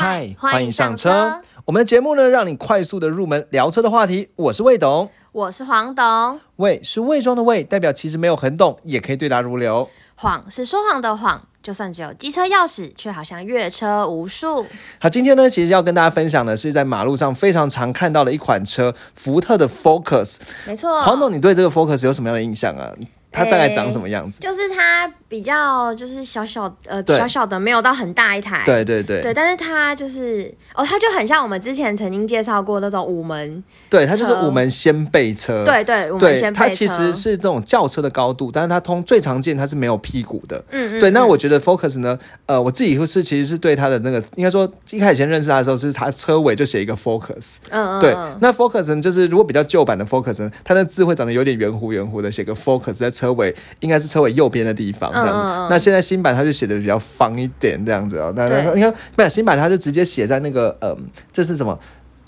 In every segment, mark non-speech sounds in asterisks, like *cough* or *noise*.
嗨，欢迎上车。我们的节目呢，让你快速的入门聊车的话题。我是魏董，我是黄董。魏是魏庄的魏，代表其实没有很懂，也可以对答如流。谎是说谎的谎，就算只有机车钥匙，却好像越车无数。好，今天呢，其实要跟大家分享的是在马路上非常常看到的一款车——福特的 Focus。没错，黄董，你对这个 Focus 有什么样的印象啊？它大概长什么样子？就是它比较就是小小呃小小的，没有到很大一台。对对对。对，但是它就是哦，它就很像我们之前曾经介绍过那种五门。对，它就是五门掀背车。对对，五门掀背车。它其实是这种轿车的高度，但是它通最常见它是没有屁股的。嗯嗯。对，那我觉得 Focus 呢，呃，我自己是其实是对它的那个，应该说一开始先认识它的时候，是它车尾就写一个 Focus。嗯嗯。对，那 Focus 呢，就是如果比较旧版的 Focus 呢，它的字会长得有点圆弧圆弧的，写个 Focus 在车尾应该。是车尾右边的地方，这样子。那现在新版它就写的比较方一点，这样子哦。那你看，没有新版，它就直接写在那个，嗯，这是什么？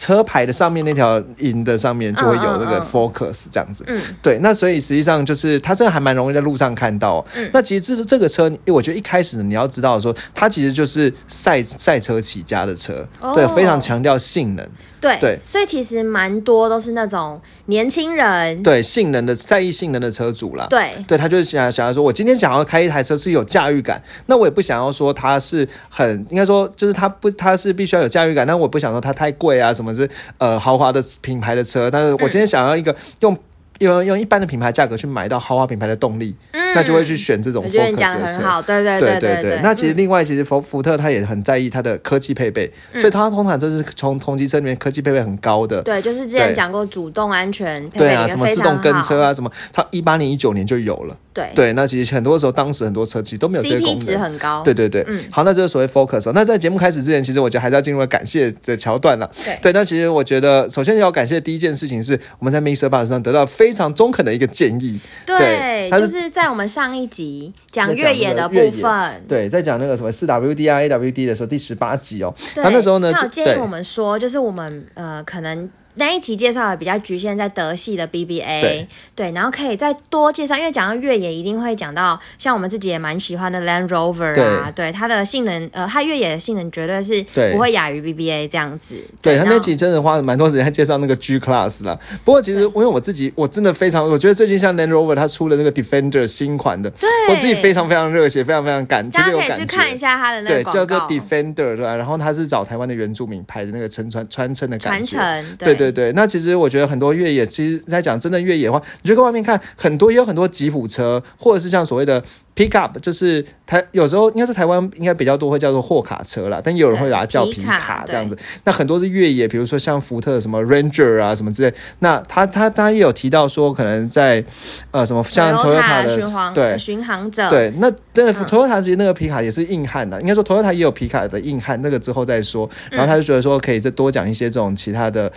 车牌的上面那条银的上面就会有那个 Focus 这样子。嗯，对。那所以实际上就是它真的还蛮容易在路上看到。嗯，那其实这是这个车，我觉得一开始你要知道说，它其实就是赛赛车起家的车，对，非常强调性能。对，所以其实蛮多都是那种年轻人，对性能的在意性能的车主啦。对，对他就是想想要说，我今天想要开一台车是有驾驭感，那我也不想要说它是很应该说就是它不它是必须要有驾驭感，但我不想说它太贵啊，什么是呃豪华的品牌的车，但是我今天想要一个用。用用一般的品牌价格去买到豪华品牌的动力，那就会去选这种 Focus 的车。对对对对对。那其实另外，其实福福特它也很在意它的科技配备，所以它通常就是从同级车里面科技配备很高的。对，就是之前讲过主动安全配备啊，什么自动跟车啊，什么，它一八年、一九年就有了。对对，那其实很多时候，当时很多车其实都没有这些功能。值很高。对对对，嗯。好，那这是所谓 Focus。那在节目开始之前，其实我觉得还是要进入感谢的桥段了。对对，那其实我觉得，首先要感谢的第一件事情是，我们在 Mr. Bus 上得到非常中肯的一个建议。对，就是在我们上一集讲越野的部分，对，在讲那个什么四 WD、AWD 的时候，第十八集哦。他那时候呢，他有建议我们说，就是我们呃，可能。那一期介绍的比较局限在德系的 BBA，对，然后可以再多介绍，因为讲到越野一定会讲到像我们自己也蛮喜欢的 Land Rover 啊，对，它的性能，呃，它越野的性能绝对是不会亚于 BBA 这样子。对，他那期真的花了蛮多时间介绍那个 G Class 啦。不过其实因为我自己我真的非常，我觉得最近像 Land Rover 它出了那个 Defender 新款的，对，我自己非常非常热血，非常非常感，大家可以去看一下它的那个对，叫做 Defender 对吧？然后它是找台湾的原住民拍的那个承传传承的感觉，传承，对对对对。那其实。我觉得很多越野，其实在讲真的越野的话，你就在外面看，很多也有很多吉普车，或者是像所谓的 pickup，就是台有时候应该是台湾应该比较多会叫做货卡车啦，但也有人会把它叫皮卡这样子。那很多是越野，比如说像福特什么 Ranger 啊什么之类。那他他他也有提到说，可能在呃什么像 Toyota 的对巡航者对，那真的 Toyota 其实那个皮卡也是硬汉的，应该说 Toyota 也有皮卡的硬汉，那个之后再说。然后他就觉得说，可以再多讲一些这种其他的。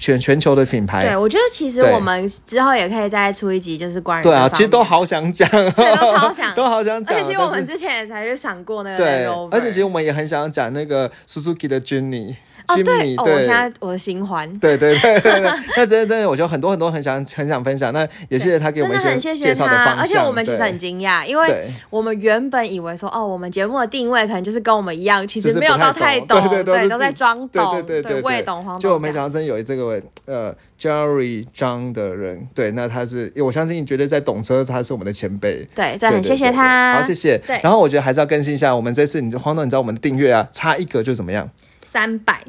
全全球的品牌，对我觉得其实我们之后也可以再出一集，就是关于对啊，其实都好想讲，对，都超想，都好想讲。而且其实我们之前也才去想过那个，对，而且其实我们也很想讲那个 Suzuki 的 Jenny。哦，对，哦，我现在我的新欢，对对对对对，*laughs* 那真的真的，我觉得很多很多很想很想分享，那也谢谢他给我们一些介绍的方向，而且我们其实很惊讶，因为我们原本以为说，哦，我们节目的定位可能就是跟我们一样，其实没有到太懂，对对，都在装懂，对对对，未懂黄，就我没想到真有这个呃 Jerry 张的人，对，那他是，我相信你绝对在懂车，他是我们的前辈，对，这很谢谢他，好谢谢，对，然后我觉得还是要更新一下，我们这次你黄总，你知道我们的订阅啊，差一个就怎么样？三百。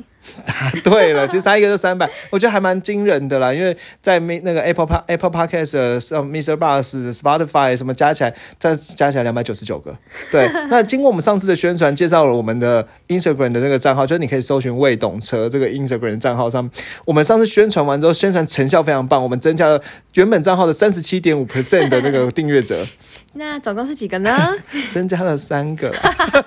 答对了，其实差一个就三百，*laughs* 我觉得还蛮惊人的啦。因为在那那个 Apple Apple Podcast、像 Mr. Bus、Spotify 什么加起来，再加起来两百九十九个。对，*laughs* 那经过我们上次的宣传，介绍了我们的 Instagram 的那个账号，就是你可以搜寻“未懂车”这个 Instagram 账号上。我们上次宣传完之后，宣传成效非常棒，我们增加了原本账号的三十七点五 percent 的那个订阅者。那总共是几个呢？*laughs* 增加了三个，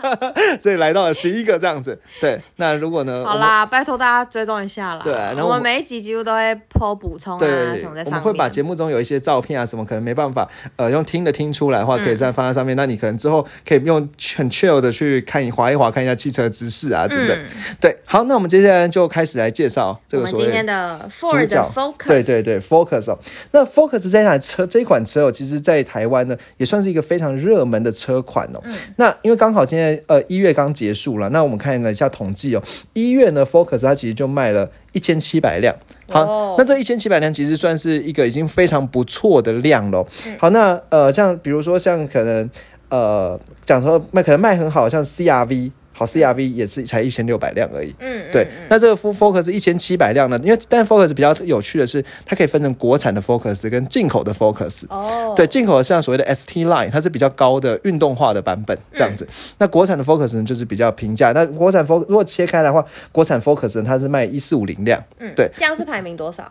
*laughs* 所以来到了十一个这样子。对，那如果呢？好啦，拜托大家追踪一下啦。对，然后我们每一集几乎都会抛补充啊什么在上面。我们会把节目中有一些照片啊什么，可能没办法呃用听的听出来的话，可以再放在上面。那你可能之后可以用很 chill 的去看一划一划，看一下汽车知识啊，对不对？对，好，那我们接下来就开始来介绍这个所谓今天的 Ford Focus。对对对，Focus 哦。那 Focus 这台车这一款车哦，其实在台湾呢也算。算是一个非常热门的车款哦。那因为刚好现在呃一月刚结束了，那我们看了一下统计哦，一月呢 Focus 它其实就卖了一千七百辆。好，那这一千七百辆其实算是一个已经非常不错的量了。好，那呃像比如说像可能呃讲说卖可能卖很好，像 CRV。好，CRV 也是才一千六百辆而已。嗯，对。那这个 Focus 一千七百辆呢？因为但 Focus 比较有趣的是，它可以分成国产的 Focus 跟进口的 Focus。哦。对，进口的像所谓的 ST Line，它是比较高的运动化的版本，这样子。那国产的 Focus 呢，就是比较平价。那国产 Focus 如果切开的话，国产 Focus 它是卖一四五零辆。嗯，对。这样是排名多少？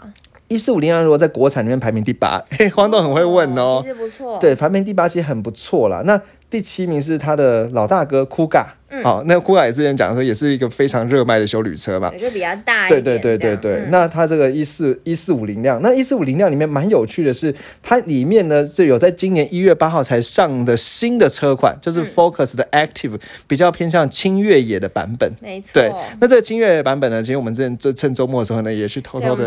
一四五零辆如果在国产里面排名第八，嘿，黄豆很会问哦。其实不错。对，排名第八其实很不错啦。那第七名是他的老大哥酷嘎。好，那酷卡也之前讲说，也是一个非常热卖的修旅车嘛，就比较大一点。对对对对对，那它这个一四一四五零辆，那一四五零辆里面蛮有趣的是，它里面呢是有在今年一月八号才上的新的车款，就是 Focus 的 Active，比较偏向轻越野的版本。没错。对，那这个轻越野版本呢，其实我们之前这趁周末的时候呢，也去偷偷的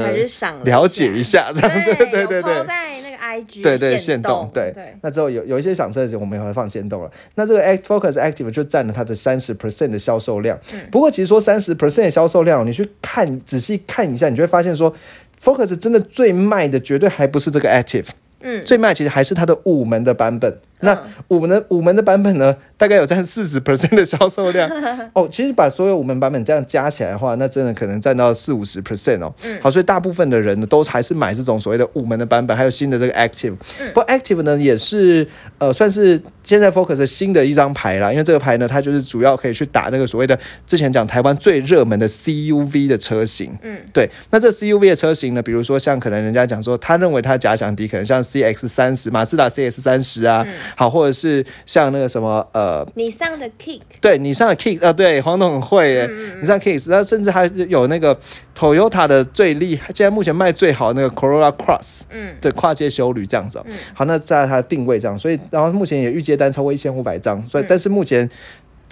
了解一下，这样子。对对对。在那个 IG 对对限动对对。那之后有有一些响车的时候，我们也会放限动了。那这个 Focus Active 就占了它的三十 percent 的销。销售量，不过其实说三十 percent 的销售量，你去看仔细看一下，你就会发现说，Focus 真的最卖的绝对还不是这个 Active，嗯，最卖其实还是它的五门的版本。那五门的五门的版本呢，大概有占四十 percent 的销售量 *laughs* 哦。其实把所有五门版本这样加起来的话，那真的可能占到四五十 percent 哦。好，所以大部分的人呢，都还是买这种所谓的五门的版本，还有新的这个 Active。不过 Active 呢，也是呃，算是现在 Focus 新的一张牌啦。因为这个牌呢，它就是主要可以去打那个所谓的之前讲台湾最热门的 CUV 的车型。嗯，对。那这 CUV 的车型呢，比如说像可能人家讲说，他认为他假想敌可能像 CX 三十、马自达 CX 三十啊。好，或者是像那个什么呃，你上的 Kick，对你上的 Kick 啊，对黄总很会耶，你上 Kick，那甚至还有那个 Toyota 的最厉害，现在目前卖最好的那个 Corolla Cross，嗯，对，跨界修旅这样子，好，那在它的定位这样，所以然后目前也预接单超过一千五百张，所以但是目前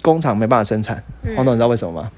工厂没办法生产，黄总你知道为什么吗？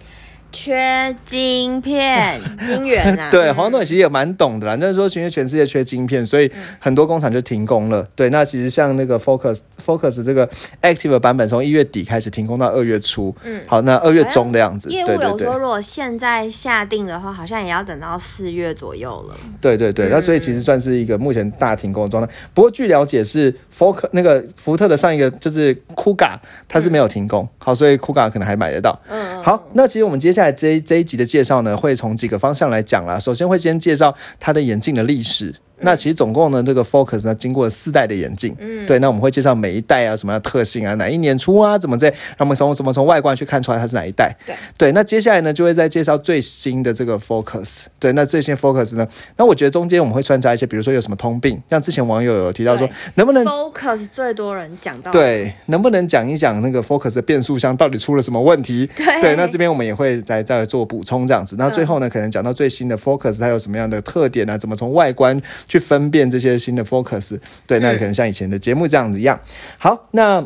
缺晶片，晶圆啊！*laughs* 对，黄总其实也蛮懂的啦。就是说，因为全世界缺晶片，所以很多工厂就停工了。对，那其实像那个 Focus Focus 这个 Active 版本，从一月底开始停工到二月初。嗯，好，那二月中的样子。业务有说，如果现在下定的话，好像也要等到四月左右了。对对对，那所以其实算是一个目前大停工的状态。不过据了解是 Focus 那个福特的上一个就是 Kuga，它是没有停工。好，所以 Kuga 可能还买得到。嗯，好，那其实我们接下来这这一集的介绍呢，会从几个方向来讲啦。首先会先介绍他的眼镜的历史。那其实总共呢，这个 Focus 呢，经过了四代的演进，嗯，对，那我们会介绍每一代啊，什么样的特性啊，哪一年出啊，怎么这，那我们从怎么从外观去看出来它是哪一代，对，对，那接下来呢，就会再介绍最新的这个 Focus，对，那最新 Focus 呢，那我觉得中间我们会穿插一些，比如说有什么通病，像之前网友有提到说，能不能 Focus 最多人讲到，对，能不能讲一讲那个 Focus 的变速箱到底出了什么问题？对，那这边我们也会再再做补充这样子，那最后呢，可能讲到最新的 Focus 它有什么样的特点呢？怎么从外观去分辨这些。新的 Focus，对，那可能像以前的节目这样子一样。好，那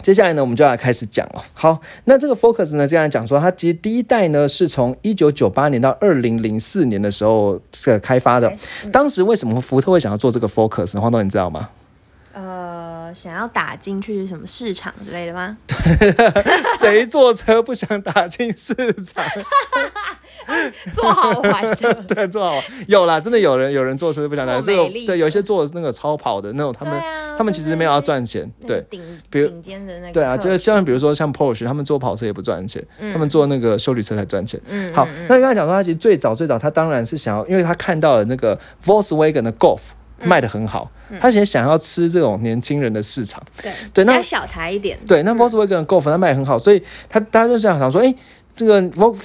接下来呢，我们就要开始讲了。好，那这个 Focus 呢，这样讲说，它其实第一代呢是从一九九八年到二零零四年的时候这个开发的。当时为什么福特会想要做这个 Focus？黄东，你知道吗？呃，想要打进去什么市场之类的吗？*laughs* 谁坐车不想打进市场？*laughs* 做好玩的，*laughs* 对，做好玩。有啦，真的有人有人坐车不想打，这种对，有一些坐那个超跑的那种，他们他们其实没有要赚钱，对，顶顶尖的那个，对啊，就是像比如说像 Porsche，他们做跑车也不赚钱，他们做那个修理车才赚钱。嗯，好，那刚才讲说他其实最早最早他当然是想要，因为他看到了那个 Volkswagen 的 Golf。卖的很好，他其实想要吃这种年轻人的市场。对对，那小台一点。对，那 Volkswagen Golf 它卖的很好，所以他大家都想想说，哎，这个 Vol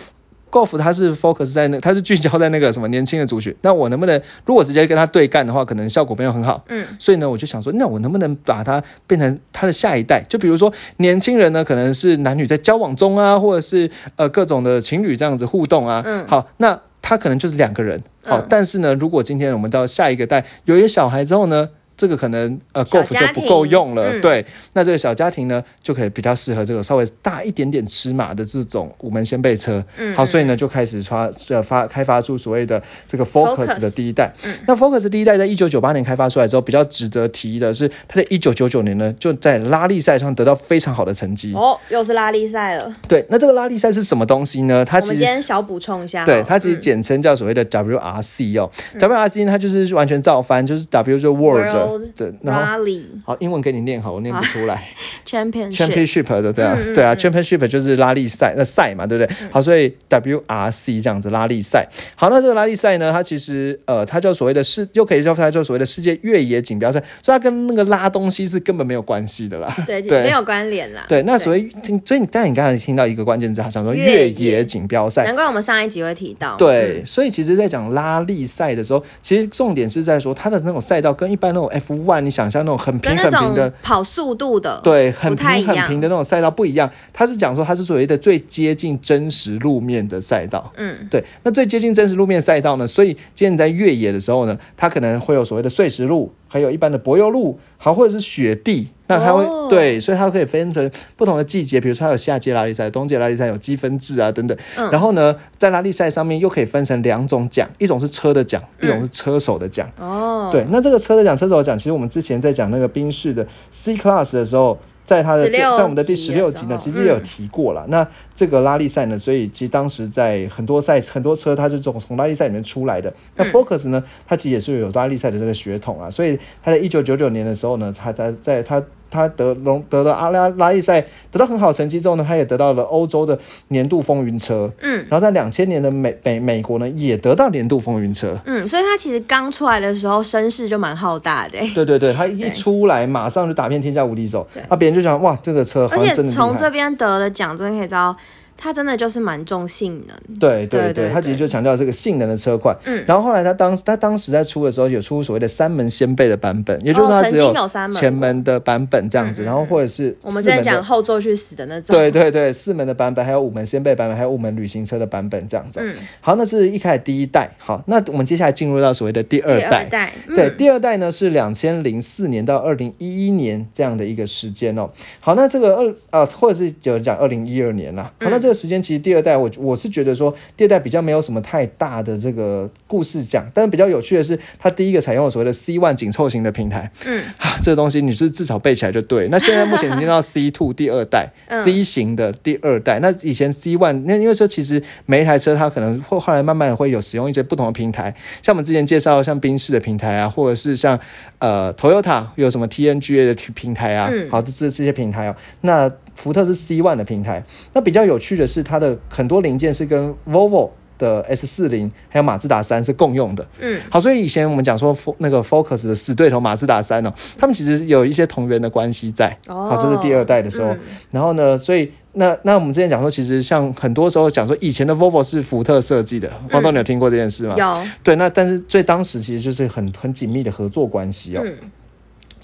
Golf 它是 focus 在那，它是聚焦在那个什么年轻的族群。那我能不能如果直接跟他对干的话，可能效果没有很好。嗯，所以呢，我就想说，那我能不能把它变成他的下一代？就比如说年轻人呢，可能是男女在交往中啊，或者是呃各种的情侣这样子互动啊。嗯，好，那。他可能就是两个人，好，但是呢，如果今天我们到下一个代有一个小孩之后呢，这个可能呃 Golf 就不够用了，对，那这个小家庭呢就可以比较适合这个稍微大一点点尺码的这种五门掀背车，嗯，好，所以呢就开始发呃发开发出所谓的这个 Focus 的第一代，那 Focus 第一代在一九九八年开发出来之后，比较值得提的是，它在一九九九年呢就在拉力赛上得到非常好的成绩，哦，又是拉力赛了，对，那这个拉力赛是什么东西呢？它其实今天小补充一下，对，它其实简称叫所谓的 WRC 哦，WRC 它就是完全照翻，就是 W 就 World 的，然后好英文给你念好，我念不出来，*laughs* Championship。的对啊，对啊，Championship 就是拉力赛，那赛嘛，对不对？好，所以 WRC 这样子拉力赛，好，那这个拉力赛呢，它其实呃，它叫所谓的世，又可以叫它叫所谓的世界越野锦标赛，所以它跟那个拉东西是根本没有关系的啦，对，没有关联啦。对，那所以所以你但你刚才听到一个关键字，他讲说越野锦标赛，难怪我们上一集会提到。对，所以其实，在讲拉力赛的时候，其实重点是在说它的那种赛道跟一般那种 F one，你想象那种很平很平的跑速度的，对，很平很平的那种赛道不一样。它是讲说它是所谓的最接近真实路面的赛道。嗯，对。那最接近真实路面赛道呢？所以今天你在越野的时候呢，它可能会有所谓的碎石路。还有一般的柏油路，好或者是雪地，那它会对，所以它可以分成不同的季节，比如说它有夏季拉力赛、冬季拉力赛，有积分制啊等等。然后呢，在拉力赛上面又可以分成两种奖，一种是车的奖，一种是车手的奖。哦，对，那这个车的奖、车手的奖，其实我们之前在讲那个宾士的 C Class 的时候。在他的在我们的第十六集呢，其实也有提过了。那这个拉力赛呢，所以其实当时在很多赛很多车，它是从从拉力赛里面出来的。那 Focus 呢，它其实也是有拉力赛的这个血统啊，所以它在一九九九年的时候呢，它在在他。他得龙得了阿拉拉力赛得到很好成绩之后呢，他也得到了欧洲的年度风云车。嗯，然后在两千年的美美美国呢，也得到年度风云车。嗯，所以他其实刚出来的时候声势就蛮浩大的。对对对，他一出来马上就打遍天下无敌手。对，那别人就想哇，这个车而且从这边得了奖真的可以知道。它真的就是蛮重性能，对对对，它其实就强调这个性能的车款。嗯，然后后来他当他当时在出的时候，有出所谓的三门掀背的版本，也就是它只有前门的版本这样子，然后或者是我们之前讲后座去死的那种，对对对，四门的版本，还有五门掀背版本，还有五门旅行车的版本这样子。嗯，好，那是一开始第一代。好，那我们接下来进入到所谓的第二代。代对，第二代呢是两千零四年到二零一一年这样的一个时间哦。好，那这个二啊，或者是有人讲二零一二年啦。好，那这个时间其实第二代。我我是觉得说第二代比较没有什么太大的这个故事讲，但是比较有趣的是，它第一个采用了所谓的 C one 紧凑型的平台，嗯，啊，这个东西你是至少背起来就对。那现在目前已经到 C two 第二代 C 型的第二代，那以前 C one 那因为说其实每一台车它可能会后来慢慢会有使用一些不同的平台，像我们之前介绍像宾士的平台啊，或者是像呃 Toyota 有什么 TNGA 的平台啊，好，这这这些平台哦，那。福特是 C one 的平台，那比较有趣的是，它的很多零件是跟 Volvo 的 S 四零还有马自达三是共用的。嗯，好，所以以前我们讲说那个 Focus 的死对头马自达三呢，他们其实有一些同源的关系在。哦，好，这是第二代的时候。然后呢，所以那那我们之前讲说，其实像很多时候讲说，以前的 Volvo 是福特设计的，方东你有听过这件事吗？有。对，那但是最当时其实就是很很紧密的合作关系哦。嗯。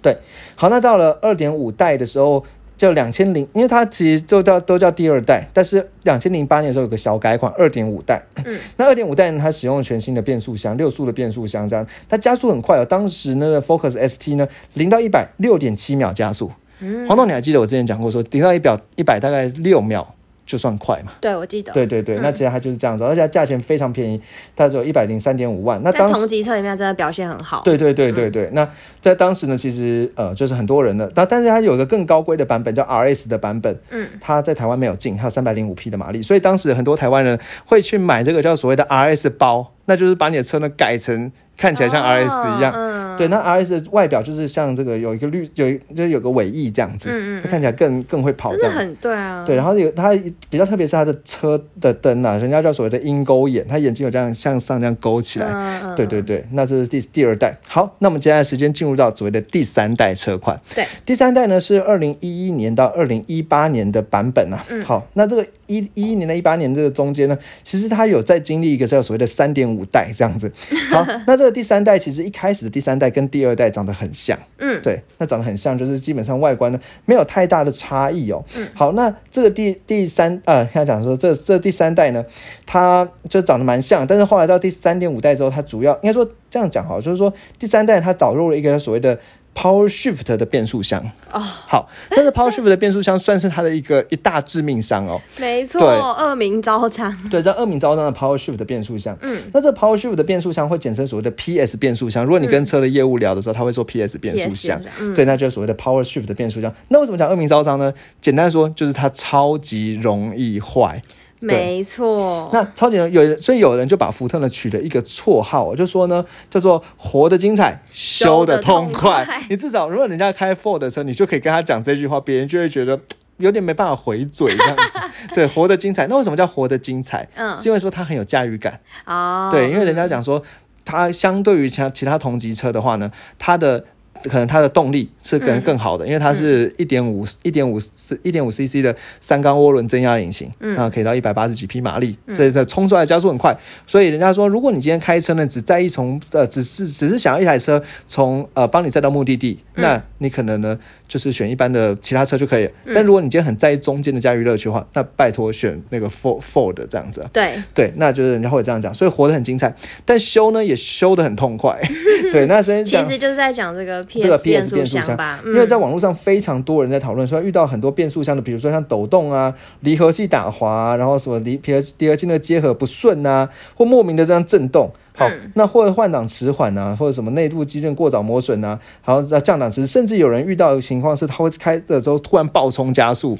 对，好，那到了二点五代的时候。就两千零，因为它其实都叫都叫第二代，但是两千零八年的时候有个小改款，二点五代。嗯，那二点五代呢，它使用全新的变速箱，六速的变速箱，这样它加速很快哦。当时那个 Focus ST 呢，零到一百六点七秒加速。嗯，黄总，你还记得我之前讲过说，零到一表一百大概六秒。就算快嘛？对，我记得。对对对，那其实它就是这样子，而且价钱非常便宜，它只有一百零三点五万。那当同级车里面真的表现很好。对对对对对，那在当时呢，其实呃，就是很多人的，但但是它有一个更高规的版本，叫 RS 的版本，嗯，它在台湾没有进，还有三百零五匹的马力，所以当时很多台湾人会去买这个叫所谓的 RS 包，那就是把你的车呢改成。看起来像 R S 一样，对，那 R S 的外表就是像这个有一个绿，有就是有个尾翼这样子，它看起来更更会跑，真的很对啊。对，然后有它比较特别是它的车的灯啊，人家叫所谓的鹰钩眼，它眼睛有这样向上这样勾起来，对对对，那是第第二代。好，那我们接下来时间进入到所谓的第三代车款，对，第三代呢是二零一一年到二零一八年的版本啊。好，那这个一一一年到一八年这个中间呢，其实它有在经历一个叫所谓的三点五代这样子。*laughs* 好，那这个第三代其实一开始的第三代跟第二代长得很像，嗯，对，那长得很像，就是基本上外观呢没有太大的差异哦。嗯，好，那这个第第三呃，他讲说这这第三代呢，它就长得蛮像，但是后来到第三点五代之后，它主要应该说这样讲哈，就是说第三代它导入了一个所谓的 Power Shift 的变速箱。哦，好，但是 Power Shift 的变速箱算是它的一个一大致命伤哦。*laughs* 没错，恶名昭彰。对，这恶名昭彰的 Power Shift 的变速箱。嗯，那这 Power Shift 的变速箱会简称所谓的 PS 变速箱。如果你跟车的业务聊的时候，他会说 PS 变速箱。对，那就是所谓的 Power Shift 的变速箱。那为什么讲恶名昭彰呢？简单说，就是它超级容易坏。没错，那超级人有，所以有人就把福特呢取了一个绰号，就说呢叫做“活得精彩，修得痛快”。你至少如果人家开 Ford 的车，你就可以跟他讲这句话，别人就会觉得有点没办法回嘴这样子。*laughs* 对，活得精彩。那为什么叫活得精彩？嗯，是因为说它很有驾驭感。哦，对，因为人家讲说，它相对于其他其他同级车的话呢，它的。可能它的动力是可能更好的，因为它是一点五一点五四一点五 CC 的三缸涡轮增压引擎，啊，可以到一百八十几匹马力，所以它冲出来加速很快。所以人家说，如果你今天开车呢，只在意从呃，只是只是想要一台车从呃帮你载到目的地，那你可能呢就是选一般的其他车就可以。但如果你今天很在意中间的驾驭乐趣的话，那拜托选那个 Ford Ford 这样子。对对，那就是人家会这样讲，所以活得很精彩，但修呢也修得很痛快。*laughs* 对，那其实就是在讲这个。这个 PS 变速箱吧，因为在网络上非常多人在讨论，说遇到很多变速箱的，比如说像抖动啊、离合器打滑，然后什么离离合离合器的结合不顺啊，或莫名的这样震动。好，那或者换挡迟缓啊，或者什么内部机件过早磨损啊，然后降档时，甚至有人遇到的情况是，他会开的时候突然爆冲加速，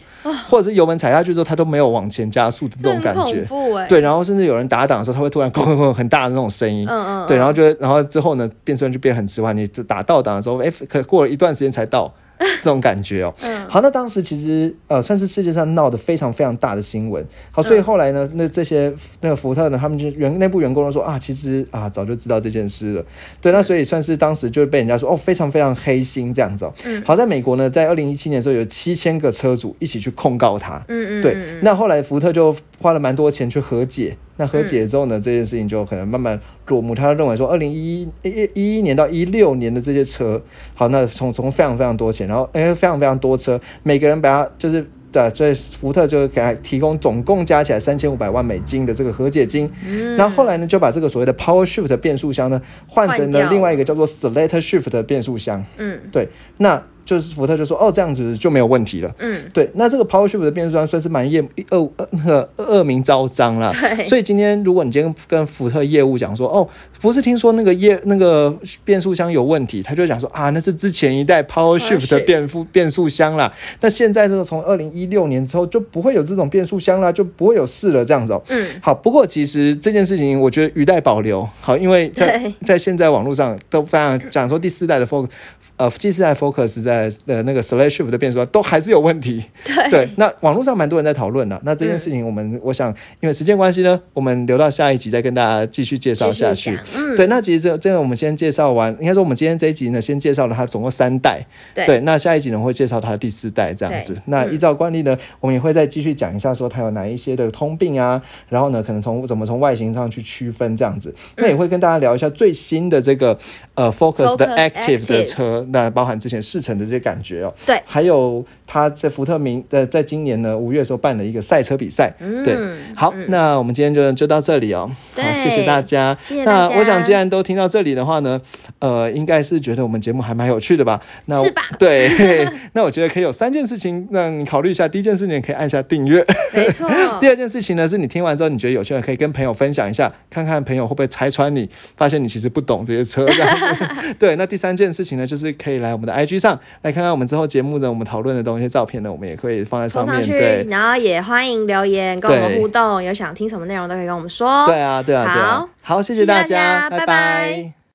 或者是油门踩下去之后，他都没有往前加速的这种感觉。对，然后甚至有人打档的时候，他会突然咣咣很大的那种声音。嗯嗯。对，然后就然后之后呢，变速箱就变很迟缓，你打倒档的时候，哎，可过了一段时间才到。*laughs* 这种感觉哦，好，那当时其实呃算是世界上闹得非常非常大的新闻。好，所以后来呢，那这些那个福特呢，他们就员内部员工都说啊，其实啊早就知道这件事了。对，那所以算是当时就被人家说哦，非常非常黑心这样子。嗯，好，在美国呢，在二零一七年的时候，有七千个车主一起去控告他。嗯嗯，对，那后来福特就花了蛮多钱去和解。那和解之后呢，这件事情就可能慢慢落幕。他认为说，二零一一一一一年到一六年的这些车，好，那从从非常非常多钱，然后哎非常非常多车，每个人把它就是对，所以福特就给他提供总共加起来三千五百万美金的这个和解金。嗯，然后后来呢，就把这个所谓的 Power Shift 变速箱呢换成了另外一个叫做 Select Shift 的变速箱。嗯，对，那。就是福特就说哦这样子就没有问题了，嗯，对，那这个 Power Shift 的变速箱算是蛮业恶恶恶名昭彰了，对，所以今天如果你今天跟福特业务讲说哦不是听说那个业那个变速箱有问题，他就讲说啊那是之前一代 Power Shift 的变速变速箱啦，那现在这个从二零一六年之后就不会有这种变速箱啦，就不会有事了这样子哦，嗯，好，不过其实这件事情我觉得余待保留，好，因为在在现在网络上都非常讲说第四代的 Focus，呃第四代 Focus 在呃呃，那个 Slash Shift 的变速都还是有问题。*laughs* 对，那网络上蛮多人在讨论的。那这件事情，我们我想，因为时间关系呢，我们留到下一集再跟大家继续介绍下去。嗯，对，那其实这这个我们先介绍完，应该说我们今天这一集呢，先介绍了它总共三代。对，那下一集呢会介绍它的第四代这样子。那依照惯例呢，我们也会再继续讲一下，说它有哪一些的通病啊，然后呢，可能从怎么从外形上去区分这样子。那也会跟大家聊一下最新的这个呃 Focus 的 Active 的车，那包含之前试乘的这些感觉哦。对，还有他在福特明在在今年呢五月的时候办了一个赛车比赛。嗯，对，好，那我们今天就就到这里哦。好，谢谢大家。那我想既然都听到这里的话呢，呃，应该是觉得我们节目还蛮有趣的吧？那是吧？*laughs* 对，*laughs* 那我觉得可以有三件事情让你考虑一下。第一件事情可以按下订阅，没错。*laughs* 第二件事情呢，是你听完之后你觉得有趣的，可以跟朋友分享一下，看看朋友会不会拆穿你，发现你其实不懂这些车。这样 *laughs* 对，那第三件事情呢，就是可以来我们的 IG 上来看看我们之后节目的我们讨论的东西、照片呢，我们也可以放在上面。对，然后也欢迎留言跟我们互动，有想听什么内容都可以跟我们说。对啊，对啊，好，好，谢谢大家，拜拜。